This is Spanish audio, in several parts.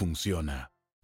funciona.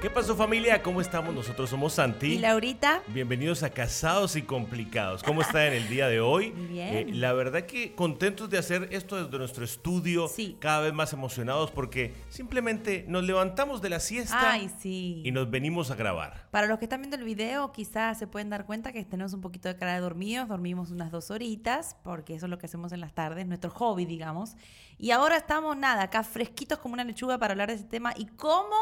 ¿Qué pasó familia? ¿Cómo estamos? Nosotros somos Santi. Y Laurita. Bienvenidos a Casados y Complicados. ¿Cómo están en el día de hoy? Bien. Eh, la verdad que contentos de hacer esto desde nuestro estudio. Sí. Cada vez más emocionados porque simplemente nos levantamos de la siesta Ay, sí. y nos venimos a grabar. Para los que están viendo el video, quizás se pueden dar cuenta que tenemos un poquito de cara de dormidos. Dormimos unas dos horitas, porque eso es lo que hacemos en las tardes, nuestro hobby, digamos. Y ahora estamos, nada, acá fresquitos como una lechuga para hablar de ese tema. ¿Y cómo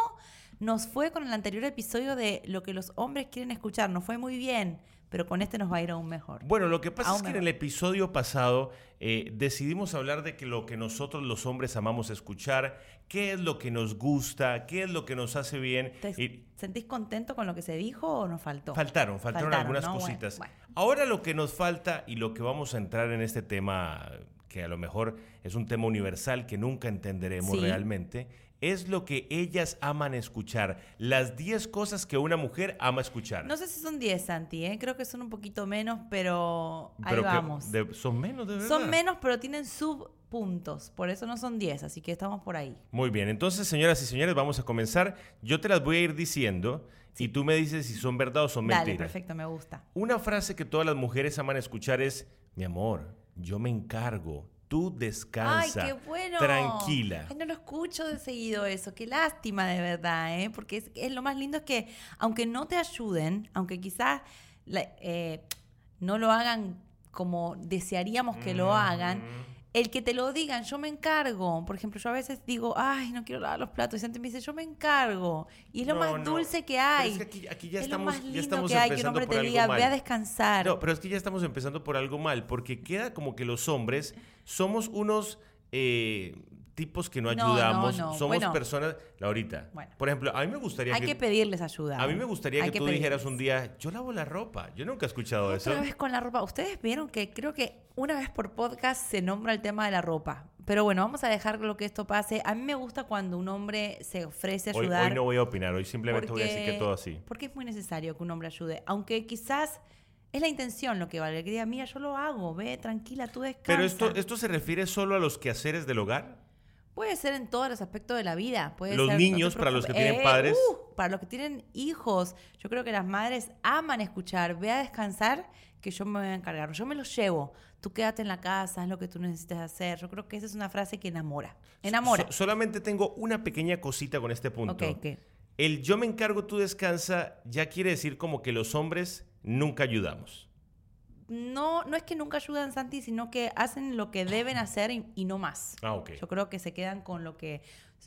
nos fue con el anterior episodio de lo que los hombres quieren escuchar? Nos fue muy bien, pero con este nos va a ir aún mejor. Bueno, lo que pasa Aún es que en el episodio pasado eh, decidimos hablar de que lo que nosotros los hombres amamos escuchar, qué es lo que nos gusta, qué es lo que nos hace bien. ¿Te Y- sentís contento con lo que se dijo o nos faltó? Faltaron, faltaron, Faltaron, algunas ¿no? Bueno, cositas. bueno. Ahora lo que nos falta y lo que vamos a entrar en este tema, que a lo mejor es un tema universal que nunca entenderemos Sí. realmente, es lo que ellas aman escuchar. Las 10 cosas que una mujer ama escuchar. No sé si son 10, Santi, ¿eh? creo que son un poquito menos, pero ahí Pero vamos. de- son menos, de verdad. Son menos, pero tienen subpuntos, por eso no son 10, así que estamos por ahí. Muy bien, entonces señoras y señores, vamos a comenzar. Yo te las voy a ir diciendo y tú me dices si son verdad o son Dale, mentiras. perfecto, me gusta. Una frase que todas las mujeres aman escuchar es, mi amor, yo me encargo, tú descansa, Ay, qué bueno. tranquila. Ay, no lo escucho de seguido eso. Qué lástima de verdad, ¿eh? Porque es, es lo más lindo es que, aunque no te ayuden, aunque quizás la- eh, no lo hagan como desearíamos que lo hagan, el que te lo digan, yo me encargo. Por ejemplo, yo a veces digo, ay, no quiero lavar los platos. Y Santi me dice, yo me encargo. Y es lo No, más no. dulce que Pero hay. es que aquí- aquí ya es estamos- lo más ya estamos que hay que un hombre por te algo diga, mal. ve a descansar. No, pero es que ya estamos empezando por algo mal, porque queda como que los hombres somos unos eh, tipos que no ayudamos, no. somos Bueno. personas, Laurita, Bueno. por ejemplo, a mí me gustaría hay que, pedirles ayuda. a mí me gustaría que, tú pedirles. dijeras un día, yo lavo la ropa, yo nunca he escuchado eso. Otra vez con la ropa. Ustedes vieron que creo que una vez por podcast se nombra el tema de la ropa. Pero bueno, vamos a dejar lo que esto pase. A mí me gusta cuando un hombre se ofrece a ayudar. hoy no voy a opinar, hoy simplemente voy a decir que todo así. Porque es muy necesario que un hombre ayude. Aunque quizás es la intención lo que vale. Que diga, mira, yo lo hago, ve, tranquila, tú descansa. Pero esto, esto se refiere solo a los quehaceres del hogar. Puede ser en todos los aspectos de la vida. Puede Los ser- niños, para los que tienen padres. uh, para los que tienen hijos. Yo creo que las madres aman escuchar. Ve a descansar que yo me voy a encargar. Yo me lo llevo. Tú quédate en la casa, haz lo que tú necesites hacer. Yo creo que esa es una frase que enamora. Enamora. So- solamente tengo una pequeña cosita con este punto. El yo me encargo, tú descansa, ya quiere decir como que los hombres nunca ayudamos. No, no es que nunca ayudan, Santi, sino que hacen lo que deben hacer y, y no más. Ah. Yo creo que se quedan con lo que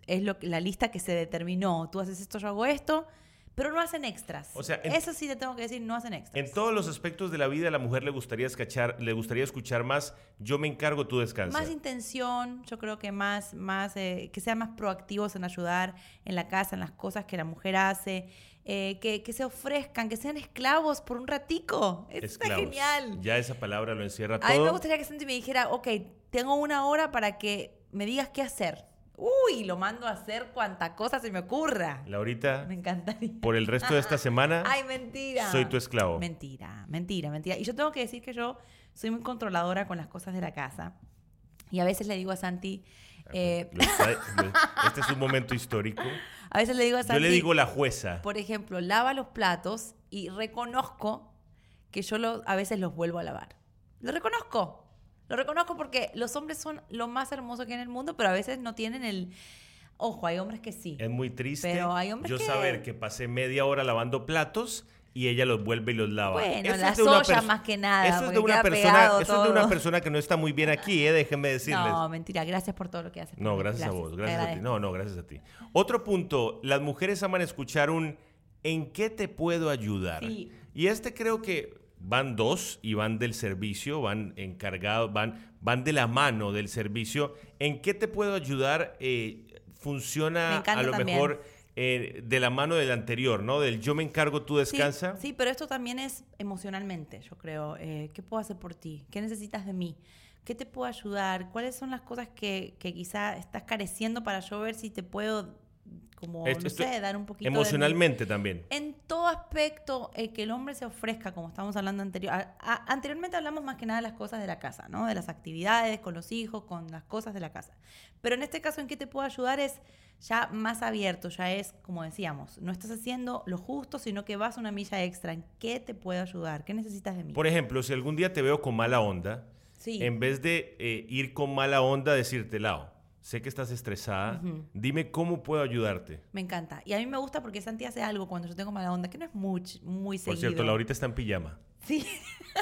es lo que- la lista que se determinó. Tú haces esto, yo hago esto, pero no hacen extras. O sea, en- Eso sí te tengo que decir, no hacen extras. En todos los aspectos de la vida a la mujer le gustaría escuchar, le gustaría escuchar más, yo me encargo, tú descansa. Más intención, yo creo que más, más eh, que sean más proactivos en ayudar en la casa, en las cosas que la mujer hace, eh, que, que se ofrezcan, que sean esclavos por un ratico. Eso está genial. Ya esa palabra lo encierra A mí me todo. gustaría que Santi me dijera, ok, tengo una hora para que me digas qué hacer. Uy, lo mando a hacer cuanta cosa se me ocurra. Laurita, Me encantaría. por el resto de esta semana, Ay, mentira. soy tu esclavo. Mentira, mentira, mentira. Y yo tengo que decir que yo soy muy controladora con las cosas de la casa. Y a veces le digo a Santi, eh, este es un momento histórico. a veces le digo a Yo Santi, le digo la jueza. por ejemplo, lava los platos y reconozco que yo lo- a veces los vuelvo a lavar. Lo reconozco. Lo reconozco porque los hombres son lo más hermoso que hay en el mundo, pero a veces no tienen el... Ojo, hay hombres que sí. Es muy triste Pero hay hombres yo que- saber que pasé media hora lavando platos y ella los vuelve y los lava. Bueno, Eso las es de una ollas perso- más que nada, Eso es de una persona, eso es de una persona que no está muy bien aquí, eh, déjenme decirles. No, mentira. Gracias por todo lo que haces. No, gracias, a vos, gracias a ti. No, no, gracias a ti. Otro punto, las mujeres aman escuchar un ¿en qué te puedo ayudar? Sí. Y este creo que van dos y van del servicio, van encargados, van, van de la mano del servicio. ¿En qué te puedo ayudar? Eh, funciona a lo también. mejor eh, de la mano del anterior, ¿no? Del yo me encargo, tú Sí, descansa. Sí, pero esto también es emocionalmente, yo creo. Eh, ¿Qué puedo hacer por ti? ¿Qué necesitas de mí? ¿Qué te puedo ayudar? ¿Cuáles son las cosas que, que quizá estás careciendo para yo ver si te puedo, como, Esto- no esto- sé, dar un poquito de? Emocionalmente también. En todo aspecto, el que el hombre se ofrezca, como estábamos hablando anterior. a- a- anteriormente hablamos más que nada de las cosas de la casa, ¿no? De las actividades con los hijos, con las cosas de la casa. Pero en este caso, ¿en qué te puedo ayudar? Es ya más abierto, ya es, como decíamos, no estás haciendo lo justo, sino que vas una milla extra. ¿En qué te puedo ayudar? ¿Qué necesitas de mí? Por ejemplo, si algún día te veo con mala onda, Sí. en vez de eh, ir con mala onda, decirte, Lao, sé que estás estresada, dime cómo puedo ayudarte. Me encanta. Y a mí me gusta porque Santi hace algo cuando yo tengo mala onda, que no es muy, muy Por seguido. cierto, Laurita está en pijama. Sí.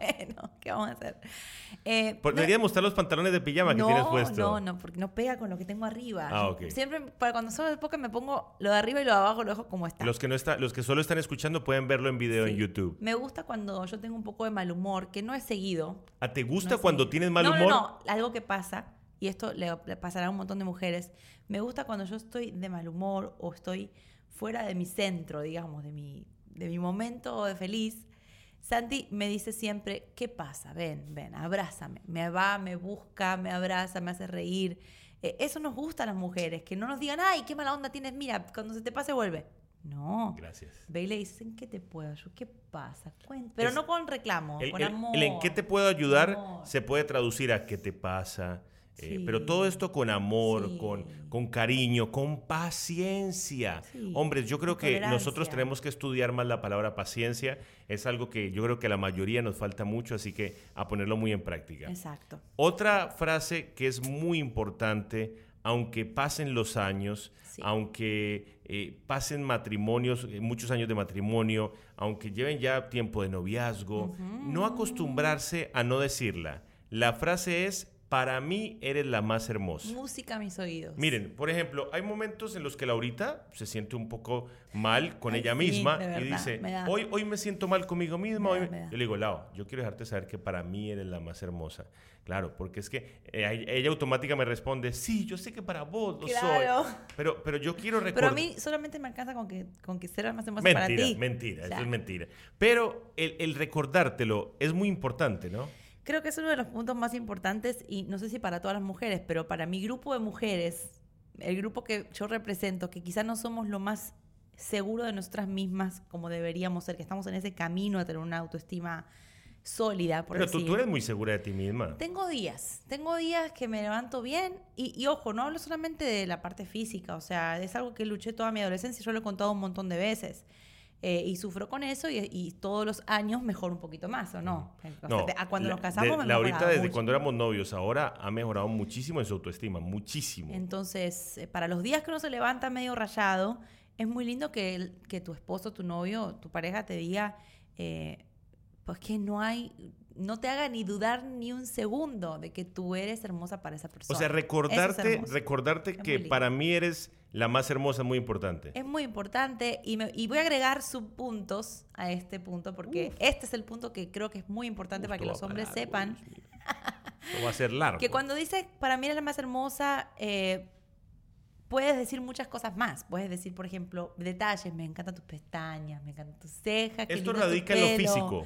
bueno, ¿qué vamos a hacer? Eh, Por, no- debería mostrar los pantalones de pijama que tienes puesto. No, no, porque no pega con lo que tengo arriba. Ah, Yo ok. Siempre, para cuando solo de poca me pongo lo de arriba y lo de abajo lo dejo como está. Los que, no está, los que solo están escuchando pueden verlo en video en. YouTube. Me gusta cuando yo tengo un poco de mal humor, que no es seguido. ¿A te no gusta cuando seguido. tienes mal humor? No, no, algo que pasa, y esto le, le pasará a un montón de mujeres, me gusta cuando yo estoy de mal humor o estoy fuera de mi centro, digamos, de mi, de mi momento de feliz. Santi me dice siempre, ¿qué pasa? Ven, ven, abrázame. Me va, me busca, me abraza, me hace reír. Eh, eso nos gusta a las mujeres, que no nos digan, ay, qué mala onda tienes, mira, cuando se te pase vuelve. No. Gracias. Ve y le dices, ¿en qué te puedo ayudar? ¿Qué pasa? Cuenta. Pero Es- no con reclamo, El, con el- amor. el en qué te puedo ayudar Amor. se puede traducir a qué te pasa. Eh, pero todo esto con amor, Sí. con, con cariño, con paciencia. Sí, Hombres, yo creo que nosotros tenemos que estudiar más la palabra paciencia. Es algo que yo creo que a la mayoría nos falta mucho, así que a ponerlo muy en práctica. Exacto. Otra frase que es muy importante, aunque pasen los años, aunque eh, pasen matrimonios, eh, muchos años de matrimonio, aunque lleven ya tiempo de noviazgo, no acostumbrarse a no decirla. La frase es, para mí eres la más hermosa. Música a mis oídos. Miren, por ejemplo, hay momentos en los que Laurita se siente un poco mal con Ay, ella sí, misma de y verdad, dice, hoy, hoy me siento mal conmigo misma. Me da, hoy-". me. Yo le digo, Lau, yo quiero dejarte saber que para mí eres la más hermosa. Claro, porque es que eh, ella automáticamente me responde, sí, yo sé que para vos lo Claro. soy. Pero, pero yo quiero Pero recordar... a mí solamente me alcanza con que, con que sea más hermosa para Mentira, ti. mentira, eso es mentira. Pero el, el recordártelo es muy importante, ¿no? Creo que es uno de los puntos más importantes y no sé si para todas las mujeres, pero para mi grupo de mujeres, el grupo que yo represento, que quizás no somos lo más seguro de nosotras mismas como deberíamos ser, que estamos en ese camino a tener una autoestima sólida, por Pero tú, tú eres muy segura de ti misma. Tengo días, tengo días que me levanto bien y, y ojo, no hablo solamente de la parte física, o sea, es algo que luché toda mi adolescencia, yo lo he contado un montón de veces. Eh, y sufro con eso y, y todos los años mejoro un poquito más, ¿o no? No, de- a cuando la- nos casamos de- me Laurita, mejoraba desde mucho. cuando éramos novios, ahora ha mejorado muchísimo en su autoestima, muchísimo. Entonces, eh, para los días que uno se levanta medio rayado, es muy lindo que, el- que tu esposo, tu novio, tu pareja te diga, eh, pues que no hay, no te haga ni dudar ni un segundo de que tú eres hermosa para esa persona. O sea, es recordarte, recordarte Es que para mí eres la más hermosa es muy importante. Es muy importante y, me- y voy a agregar subpuntos a este punto porque este es el punto que creo que es muy importante para que los hombres sepan Esto va a ser largo. que cuando dices para mí eres la más hermosa, eh, puedes decir muchas cosas más. Puedes decir, por ejemplo, detalles, me encantan tus pestañas, me encantan tus cejas. Esto radica en lo pelo". físico.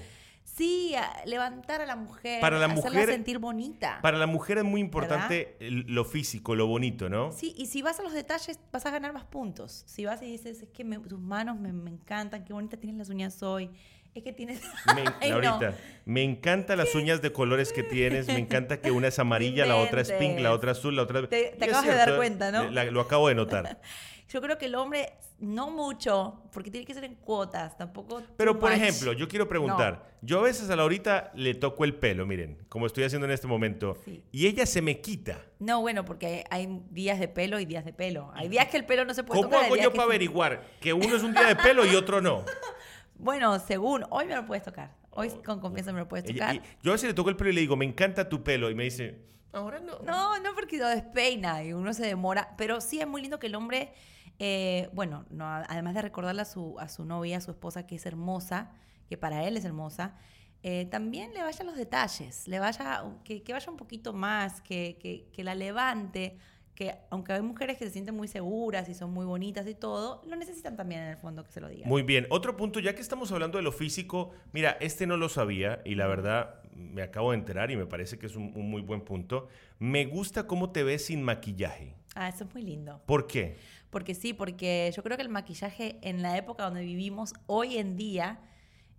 Sí, a- levantar a la mujer, Para la hacerla mujer- sentir bonita. Para la mujer es muy importante lo físico, lo bonito, ¿no? Sí, y si vas a los detalles, vas a ganar más puntos. Si vas y dices, es que me- tus manos me, me encantan, qué bonita tienes las uñas hoy. Es que tienes... Me, Ay, no. Laurita, me encantan las uñas de colores que tienes, me encanta que una es amarilla, la otra es pink, la otra azul, la otra... Te- te acabas de dar cuenta, ¿no? la- lo acabo de notar. Yo creo que el hombre, no mucho, porque tiene que ser en cuotas, tampoco... Pero, por much. ejemplo, yo quiero preguntar, yo a veces a Laurita le toco el pelo, miren, como estoy haciendo en este momento, Sí. y ella se me quita. No, bueno, porque hay días de pelo y días de pelo. Hay días que el pelo no se puede ¿Cómo tocar. hay hago yo para averiguar que uno es un día de pelo y otro no? Bueno, según, hoy me lo puedes tocar. Hoy con confianza me lo puedes tocar. yo a veces le toco el pelo y le digo, me encanta tu pelo, y me dice, ahora no. No, no porque lo despeina y uno se demora, pero sí es muy lindo que el hombre, eh, bueno, no, además de recordarle a su, a su novia, a su esposa, que es hermosa, que para él es hermosa, eh, también le vaya los detalles, le vaya, que, que vaya un poquito más, que, que, que la levante, que aunque hay mujeres que se sienten muy seguras y son muy bonitas y todo, lo necesitan también en el fondo que se lo digan. Muy bien, otro punto, ya que estamos hablando de lo físico, mira, este no lo sabía y la verdad me acabo de enterar y me parece que es un, un muy buen punto. Me gusta cómo te ves sin maquillaje. Ah, eso es muy lindo. ¿Por qué? Porque sí, porque yo creo que el maquillaje en la época donde vivimos hoy en día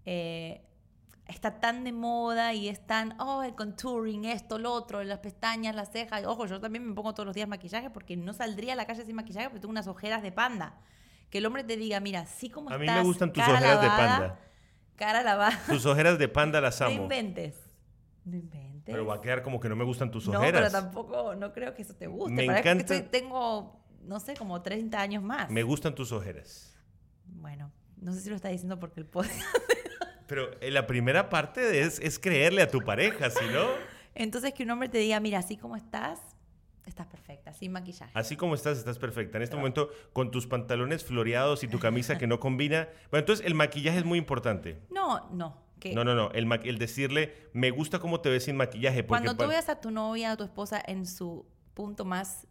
eh, está tan de moda y es tan, oh, el contouring, esto, lo otro, las pestañas, las cejas. Ojo, yo también me pongo todos los días maquillaje porque no saldría a la calle sin maquillaje porque tengo unas ojeras de panda. Que el hombre te diga, mira, sí como A mí estás, me gustan tus ojeras de panda. Cara lavada. Tus ojeras de panda las No amo. inventes. No inventes. Pero va a quedar como que no me gustan tus no, ojeras. pero tampoco, no creo que eso te guste. Me que encanta- estoy- tengo, no sé, como 30 años más. Me gustan tus ojeras. Bueno, no sé si lo está diciendo porque el podcast. Pero en la primera parte es, es creerle a tu pareja, ¿sí no? Entonces que un hombre te diga, mira, así como estás, estás perfecta, sin maquillaje. Así como estás, estás perfecta. En este momento, con tus pantalones floreados y tu camisa que no combina. Bueno, entonces el maquillaje es muy importante. No, no. Que No, no, no. El, el decirle, me gusta cómo te ves sin maquillaje. Porque cuando tú veas a tu novia o tu esposa en su punto más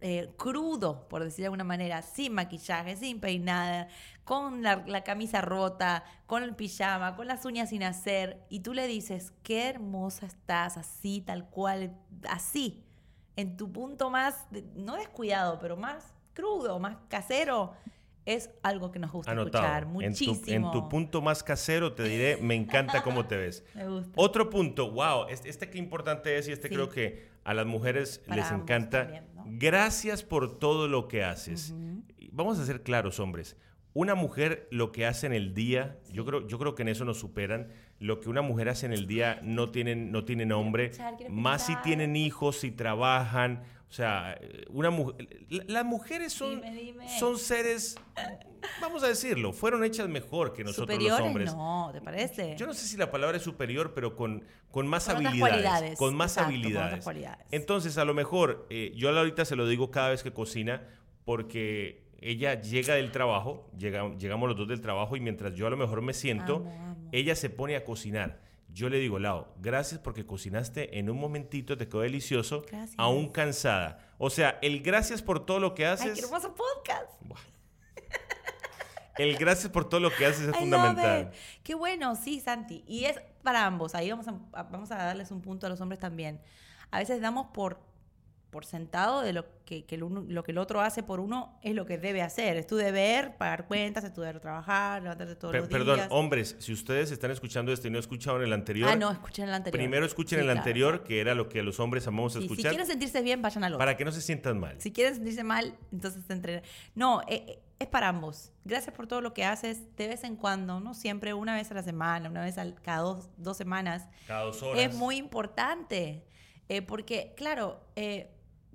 eh, crudo, por decir de alguna manera, sin maquillaje, sin peinada, con la, la camisa rota, con el pijama, con las uñas sin hacer, y tú le dices, qué hermosa estás, así, tal cual, así, en tu punto más, no descuidado, pero más crudo, más casero, es algo que nos gusta Anotado. escuchar En tu, muchísimo. en tu punto más casero te diré, me encanta cómo te ves. Me gusta. Otro punto, wow, este, este qué importante es y este Sí. creo que a las mujeres Para les encanta. Gracias por todo lo que haces. Vamos a ser claros, hombres. Una mujer lo que hace en el día, yo creo, yo creo que en eso nos superan. Lo que una mujer hace en el día no tienen, no tiene nombre. Más si tienen hijos, si trabajan. O sea, una mujer. la- Las mujeres son, Dime, dime. son seres, vamos a decirlo, fueron hechas mejor que nosotros Superiores, los hombres. no, ¿te parece? Yo no sé si la palabra es superior, pero con, con más Con habilidades. cualidades, Con más exacto, con habilidades. otras cualidades. Entonces, a lo mejor, eh, yo ahorita se lo digo cada vez que cocina, porque ella llega del trabajo, llega- llegamos los dos del trabajo, y mientras yo a lo mejor me siento, Amo, amo. ella se pone a cocinar. Yo le digo, Lau, gracias porque cocinaste en un momentito, te quedó delicioso, Gracias. aún cansada. O sea, el gracias por todo lo que Ay, haces. qué hermoso podcast. El gracias por todo lo que haces es I fundamental. Qué bueno, sí, Santi. Y es para ambos. Ahí vamos a, vamos a darles un punto a los hombres también. A veces damos por, por sentado de lo que, que el uno- lo que el otro hace por uno es lo que debe hacer. Es tu deber pagar cuentas, es tu deber trabajar, levantarte todos los perdón, días. hombres, si ustedes están escuchando esto y no escucharon el anterior, ah, no, escuchen el anterior. primero escuchen Sí, el claro. anterior, que era lo que los hombres amamos Sí, si escuchar, quieren sentirse bien, vayan al otro. para que no se sientan mal. Si quieren sentirse mal, entonces se entrenan. No, eh, eh, es para ambos. Gracias por todo lo que haces de vez en cuando, no siempre, una vez a la semana, una vez al- cada dos, dos semanas. Cada dos horas. Es muy importante. eh, porque, claro, eh,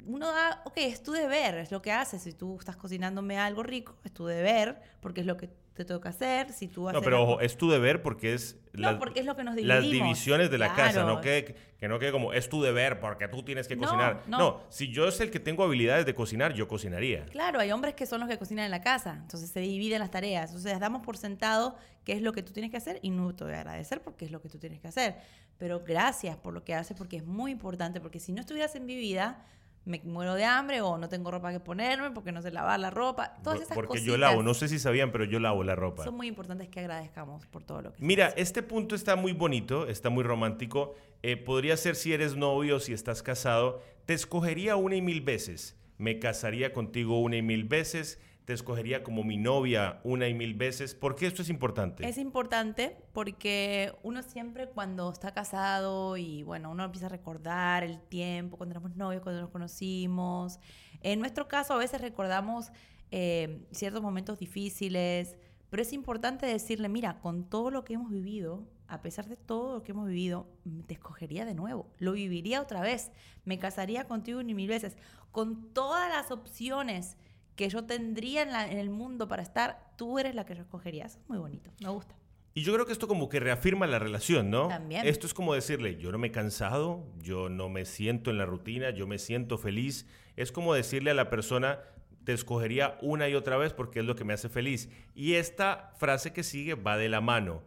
uno da, ok, es tu deber, es lo que haces. Si tú estás cocinándome algo rico, es tu deber, porque es lo que te toca hacer. Si tú No, haces pero algo- ojo, es tu deber porque es No, porque es lo que nos las dividimos. divisiones de la casa, no que, que no quede como es tu deber porque tú tienes que No, cocinar. no. no, si yo es el que tengo habilidades de cocinar, yo cocinaría. Claro, hay hombres que son los que cocinan en la casa, entonces se dividen las tareas. Entonces damos por sentado qué es lo que tú tienes que hacer y no te voy a agradecer porque es lo que tú tienes que hacer. Pero gracias por lo que haces porque es muy importante, porque si no estuvieras en mi vida, me muero de hambre o no tengo ropa que ponerme porque no sé lavar la ropa. Todas esas porque cositas yo lavo, no sé si sabían, pero yo lavo la ropa. son muy importantes que agradezcamos por todo lo que Mira, este punto está muy bonito, está muy romántico. Eh, podría ser si eres novio, si estás casado. Te escogería una y mil veces. Me casaría contigo una y mil veces. Te escogería como mi novia una y mil veces. ¿Por qué esto es importante? Es importante porque uno siempre cuando está casado y bueno, uno empieza a recordar el tiempo, cuando éramos novios, cuando nos conocimos. En nuestro caso a veces recordamos eh, ciertos momentos difíciles, pero es importante decirle, mira, con todo lo que hemos vivido, a pesar de todo lo que hemos vivido, te escogería de nuevo, lo viviría otra vez, me casaría contigo ni mil veces, con todas las opciones que yo tendría en, la- en el mundo para estar, tú eres la que yo escogería. Eso es muy bonito, me gusta. Y yo creo que esto como que reafirma la relación, ¿no? También. Esto es como decirle, yo no me he cansado, yo no me siento en la rutina, yo me siento feliz. Es como decirle a la persona, te escogería una y otra vez porque es lo que me hace feliz. Y esta frase que sigue va de la mano.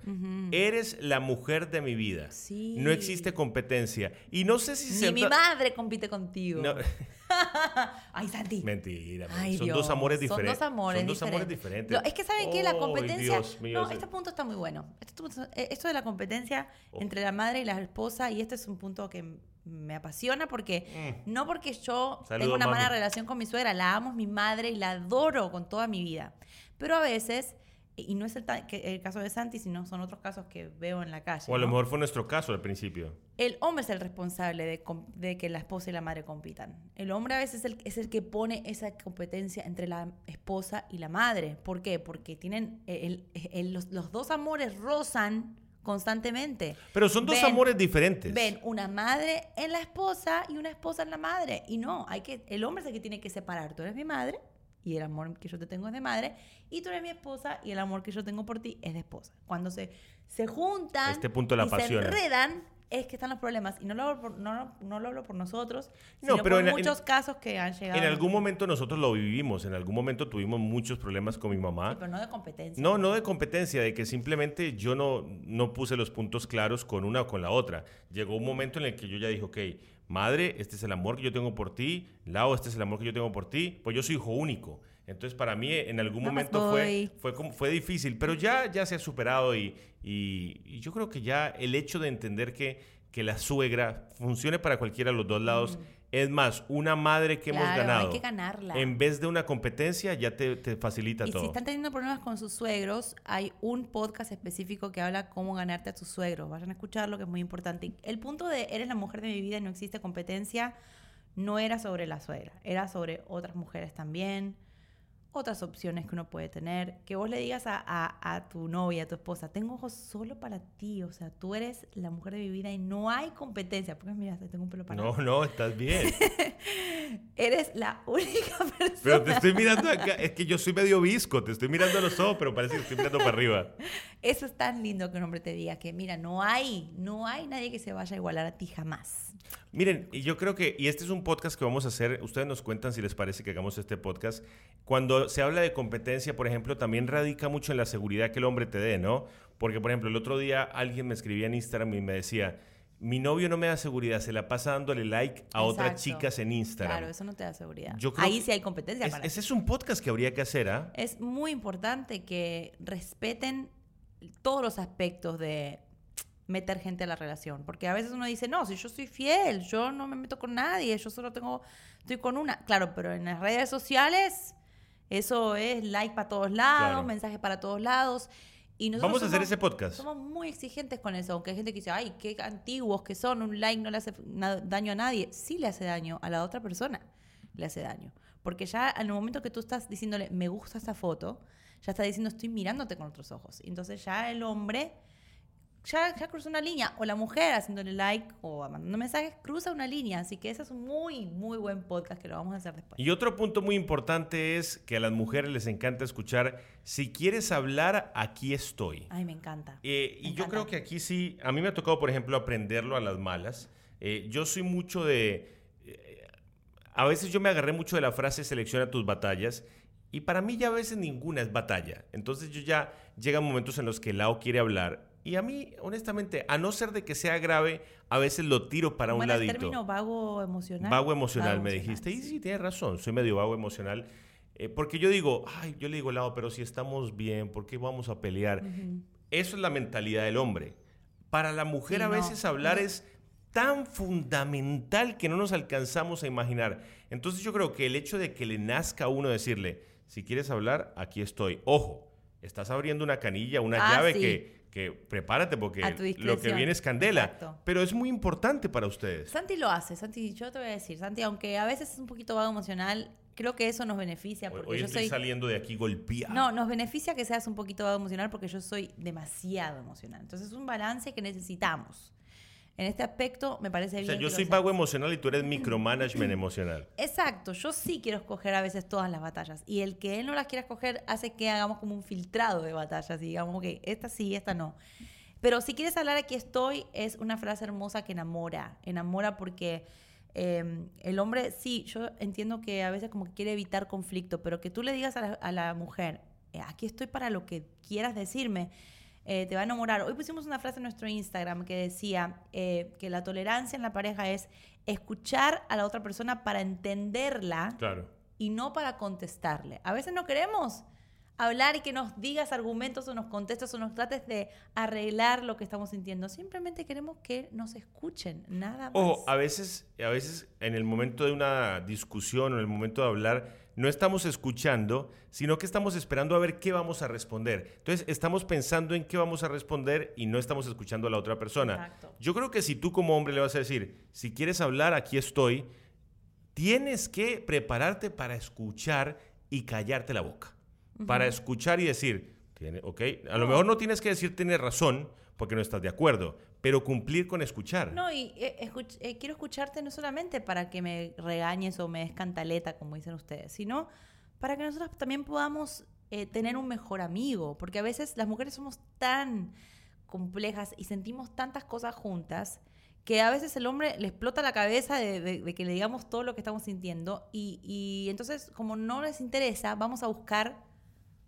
Eres la mujer de mi vida. Sí. No existe competencia. Y no sé si. Ni mi madre compite contigo. No, Ay, Santi. mentira. Ay, son dos amores Son diferentes. dos amores Son dos amores diferentes. diferentes. Es que saben que la competencia. Dios mío, no, este punto está muy bueno. Este punto- eh, esto de la competencia Oh. entre la madre y la esposa, y este es un punto que me apasiona porque Mm. no porque yo tengo una mala relación con mi suegra, la amo, es mi madre y la adoro con toda mi vida. Pero a veces, y no es el, el caso de Santi, sino son otros casos que veo en la calle. O a lo mejor fue nuestro caso al principio. El hombre es el responsable de, que la esposa y la madre compitan. El hombre a veces es el, es el que pone esa competencia entre la esposa y la madre. ¿Por qué? Porque tienen el- el- los, los dos amores rozan constantemente. Pero son dos Ven- amores diferentes. Ven una madre en la esposa y una esposa en la madre. Y no, hay que, el hombre es el que tiene que separar. Tú eres mi madre y el amor que yo te tengo es de madre. Y tú eres mi esposa y el amor que yo tengo por ti es de esposa. Cuando se, se juntan Este punto la y se enredan, es que están los problemas. Y no lo hablo por, no, no lo hablo por nosotros, No, sino pero por en- en- muchos casos que han llegado. En algún momento nosotros lo vivimos, en algún momento tuvimos muchos problemas con mi mamá. Sí, pero no de competencia. No, no de competencia, de que simplemente yo no, no puse los puntos claros con una o con la otra. Llegó un momento en el que yo ya dije, ok, madre, este es el amor que yo tengo por ti, Lau, este es el amor que yo tengo por ti, pues yo soy hijo único. Entonces para mí en algún momento fue, fue, como- fue difícil, pero ya, ya se ha superado y, y- y yo creo que ya el hecho de entender que, que la suegra funcione para cualquiera de los dos lados, es más, una madre que hemos Mm. Claro, hay ganado. que ganarla. En vez de una competencia, ya te, te facilita Y todo. si están teniendo problemas con sus suegros, hay un podcast específico que habla cómo ganarte a tus suegros. Vayan a escucharlo, que es muy importante. El punto de eres la mujer de mi vida y no existe competencia no era sobre la suegra, era sobre otras mujeres también, otras opciones que uno puede tener. Que vos le digas a, a- a tu novia, a tu esposa, tengo ojos solo para ti, o sea, tú eres la mujer de mi vida y no hay competencia. Porque mira, tengo un pelo para No, no, estás bien. Eres la única persona. Pero te estoy mirando acá. Es que yo soy medio visco. Te estoy mirando a los ojos, pero parece que estoy mirando para arriba. Eso es tan lindo que un hombre te diga que, mira, no hay, no hay nadie que se vaya a igualar a ti jamás. Miren, y yo creo que, y este es un podcast que vamos a hacer, ustedes nos cuentan si les parece que hagamos este podcast. Cuando se habla de competencia, por ejemplo, también radica mucho en la seguridad que el hombre te dé, ¿no? Porque, por ejemplo, el otro día alguien me escribía en Instagram y me decía, mi novio no me da seguridad, se la pasa dándole like a otras Exacto. chicas en Instagram. Claro, eso no te da seguridad. Yo creo Ahí sí hay competencia Es- para ese ti. es un podcast que habría que hacer, ¿ah? Es muy importante que respeten todos los aspectos de meter gente a la relación. Porque a veces uno dice, no, si yo soy fiel, yo no me meto con nadie, yo solo tengo, estoy con una. Claro, pero en las redes sociales, eso es like para todos lados, Claro. mensajes para todos lados. Y nosotros Vamos a hacer somos- ese podcast. Somos muy exigentes con eso, aunque hay gente que dice, ay, qué antiguos que son, un like no le hace daño a nadie. Sí le hace daño a la otra persona, le hace daño. Porque ya al momento que tú estás diciéndole, me gusta esta foto, ya está diciendo, estoy mirándote con otros ojos. Entonces ya el hombre ya, ya cruzó una línea. O la mujer haciéndole like o mandando mensajes, cruza una línea. Así que ese es un muy, muy buen podcast que lo vamos a hacer después. Y otro punto muy importante es que a las mujeres les encanta escuchar, si quieres hablar, aquí estoy. Ay, me encanta. Eh, y Me yo encanta. creo que aquí sí, a mí me ha tocado, por ejemplo, aprenderlo a las malas. Eh, yo soy mucho de... eh, a veces yo me agarré mucho de la frase selecciona tus batallas y para mí ya a veces ninguna es batalla. Entonces yo ya llegan momentos en los que Lao quiere hablar y a mí, honestamente, a no ser de que sea grave, a veces lo tiro para ¿Cómo un el ladito. término vago emocional? Vago emocional, Vago me emocional, dijiste. Y sí. tienes razón, soy medio vago emocional. Eh, porque yo digo, ay, yo le digo, Lau, pero si estamos bien, ¿por qué vamos a pelear? Eso es la mentalidad del hombre. Para la mujer Sí, a no, veces hablar es tan fundamental que no nos alcanzamos a imaginar. Entonces yo creo que el hecho de que le nazca a uno decirle, si quieres hablar, aquí estoy. Ojo, estás abriendo una canilla, una Ah, llave sí. que, que prepárate porque lo que viene es candela. Exacto. Pero es muy importante para ustedes. Santi lo hace, Santi, yo te voy a decir, Santi, aunque a veces es un poquito vago emocional, creo que eso nos beneficia Hoy, porque hoy yo estoy soy saliendo de aquí golpeado. No, nos beneficia que seas un poquito vago emocional porque yo soy demasiado emocional. Entonces es un balance que necesitamos. En este aspecto me parece O bien. sea, yo soy seas. emocional y tú eres micromanagement emocional. Exacto, yo sí quiero escoger a veces todas las batallas. Y el que él no las quiera escoger hace que hagamos como un filtrado de batallas y digamos, ok, esta sí, esta no. Pero si quieres hablar aquí estoy, es una frase hermosa que enamora. Enamora porque eh, el hombre, sí, yo entiendo que a veces como que quiere evitar conflicto, pero que tú le digas a la, a la mujer, eh, aquí estoy para lo que quieras decirme, eh, te va a enamorar. Hoy pusimos una frase en nuestro Instagram que decía eh, que la tolerancia en la pareja es escuchar a la otra persona para entenderla Claro. y no para contestarle. A veces no queremos hablar y que nos digas argumentos o nos contestes o nos trates de arreglar lo que estamos sintiendo. Simplemente queremos que nos escuchen, nada más. Ojo, a veces, a veces en el momento de una discusión o en el momento de hablar, no estamos escuchando, sino que estamos esperando a ver qué vamos a responder. Entonces, estamos pensando en qué vamos a responder y no estamos escuchando a la otra persona. Exacto. Yo creo que si tú como hombre le vas a decir, si quieres hablar, aquí estoy, tienes que prepararte para escuchar y callarte la boca. Para escuchar y decir, tiene, ok, a lo mejor no tienes que decir tienes razón porque no estás de acuerdo, pero cumplir con escuchar. No, y eh, eh, quiero escucharte no solamente para que me regañes o me des cantaleta, como dicen ustedes, sino para que nosotros también podamos eh, tener un mejor amigo, porque a veces las mujeres somos tan complejas y sentimos tantas cosas juntas que a veces el hombre le explota la cabeza de, que le digamos todo lo que estamos sintiendo y entonces como no les interesa, vamos a buscar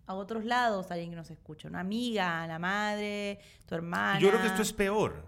a otros lados a alguien que nos escuche, una amiga, la madre, tu hermana. Yo creo que esto es peor.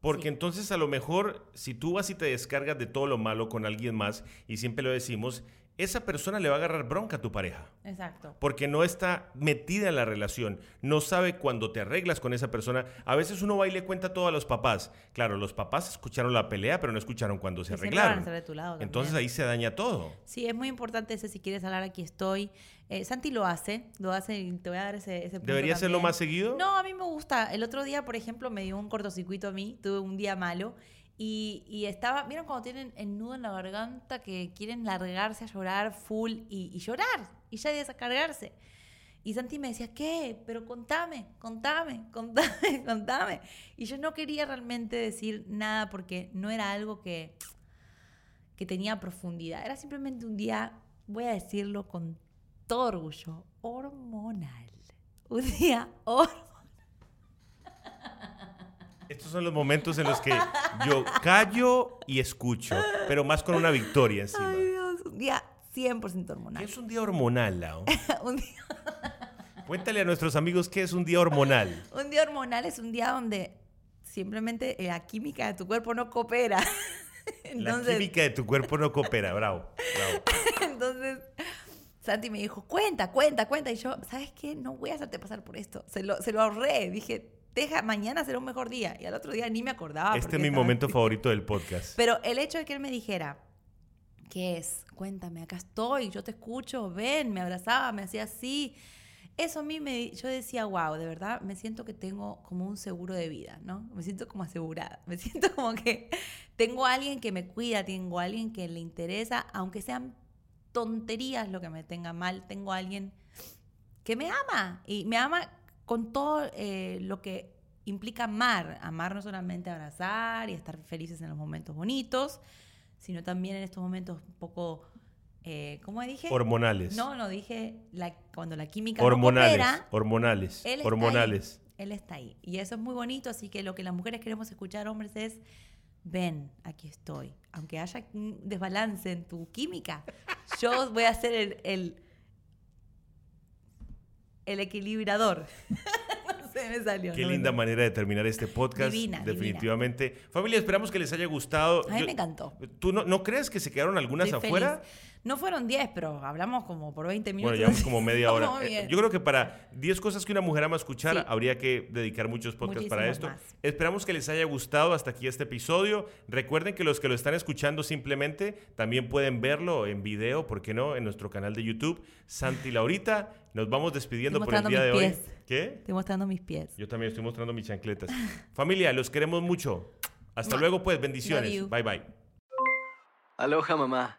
Porque Sí. entonces a lo mejor si tú vas y te descargas de todo lo malo con alguien más, y siempre lo decimos, esa persona le va a agarrar bronca a tu pareja. Exacto. Porque no está metida en la relación, no sabe cuando te arreglas con esa persona. A veces uno va y le cuenta todo a los papás. Claro, los papás escucharon la pelea, pero no escucharon cuando se Y arreglaron. de tu lado. Entonces ahí se daña todo. Sí, es muy importante ese, si quieres hablar, aquí estoy. Eh, Santi lo hace, lo hace y te voy a dar ese, ese punto ¿Debería hacerlo más seguido? No, a mí me gusta. El otro día, por ejemplo, me dio un cortocircuito a mí, tuve un día malo y, y estaba, ¿vieron cuando tienen el nudo en la garganta que quieren largarse a llorar full y, y llorar y ya descargarse? Y Santi me decía, ¿qué? Pero contame, contame, contame, contame. Y yo no quería realmente decir nada porque no era algo que, que tenía profundidad. Era simplemente un día, voy a decirlo con todo orgullo, hormonal. Un día hormonal. Estos son los momentos en los que yo callo y escucho, pero más con una victoria encima. Ay Dios, un día 100% ¿Qué hormonal. es un día hormonal, Lau? un, día, Cuéntale a nuestros amigos qué es un día hormonal. un día hormonal es un día donde simplemente la química de tu cuerpo no coopera. La química de tu cuerpo no coopera, bravo. bravo. Entonces, Santi me dijo, cuenta, cuenta, cuenta. Y yo, ¿sabes qué? No voy a hacerte pasar por esto. Se lo, se lo ahorré. Dije, deja, mañana será un mejor día. Y al otro día ni me acordaba. este es mi estaba momento favorito del podcast. Pero el hecho de que él me dijera, ¿qué es? Cuéntame, acá estoy, yo te escucho, ven, me abrazaba, me hacía así. Eso a mí me, yo decía, wow, de verdad, me siento que tengo como un seguro de vida, ¿no? Me siento como asegurada, me siento como que tengo a alguien que me cuida, tengo a alguien que le interesa, aunque sean tonterías lo que me tenga mal, tengo a alguien que me ama y me ama con todo eh, lo que implica amar, amar no solamente abrazar y estar felices en los momentos bonitos, sino también en estos momentos un poco, eh, ¿cómo dije? Hormonales. No, no, dije la- cuando la química hormonales. no coopera, hormonales. él está hormonales. ahí, él está ahí. Y eso es muy bonito, así que lo que las mujeres queremos escuchar, hombres, es, ven, aquí estoy. Aunque haya un desbalance en tu química, yo voy a ser el, el, el equilibrador. no me salió. Qué no linda manera de terminar este podcast. Divina, definitivamente. Familia, esperamos que les haya gustado. A mí Yo- me encantó. ¿Tú no, no crees que se quedaron algunas Estoy afuera? feliz. No fueron 10, pero hablamos como por 20 Bueno, minutos. llevamos como media hora. Eh. Yo creo que para 10 cosas que una mujer ama escuchar, Sí. habría que dedicar muchos podcasts para esto. Más. Esperamos que les haya gustado hasta aquí este episodio. Recuerden que los que lo están escuchando simplemente también pueden verlo en video, ¿por qué no? En nuestro canal de YouTube. Santi y Laurita, nos vamos despidiendo por el día de mis hoy. pies. ¿Qué? Estoy mostrando mis pies. Yo también estoy mostrando mis chancletas. Familia, los queremos mucho. Hasta luego, pues. Bendiciones. Bye, bye. Aloha mamá,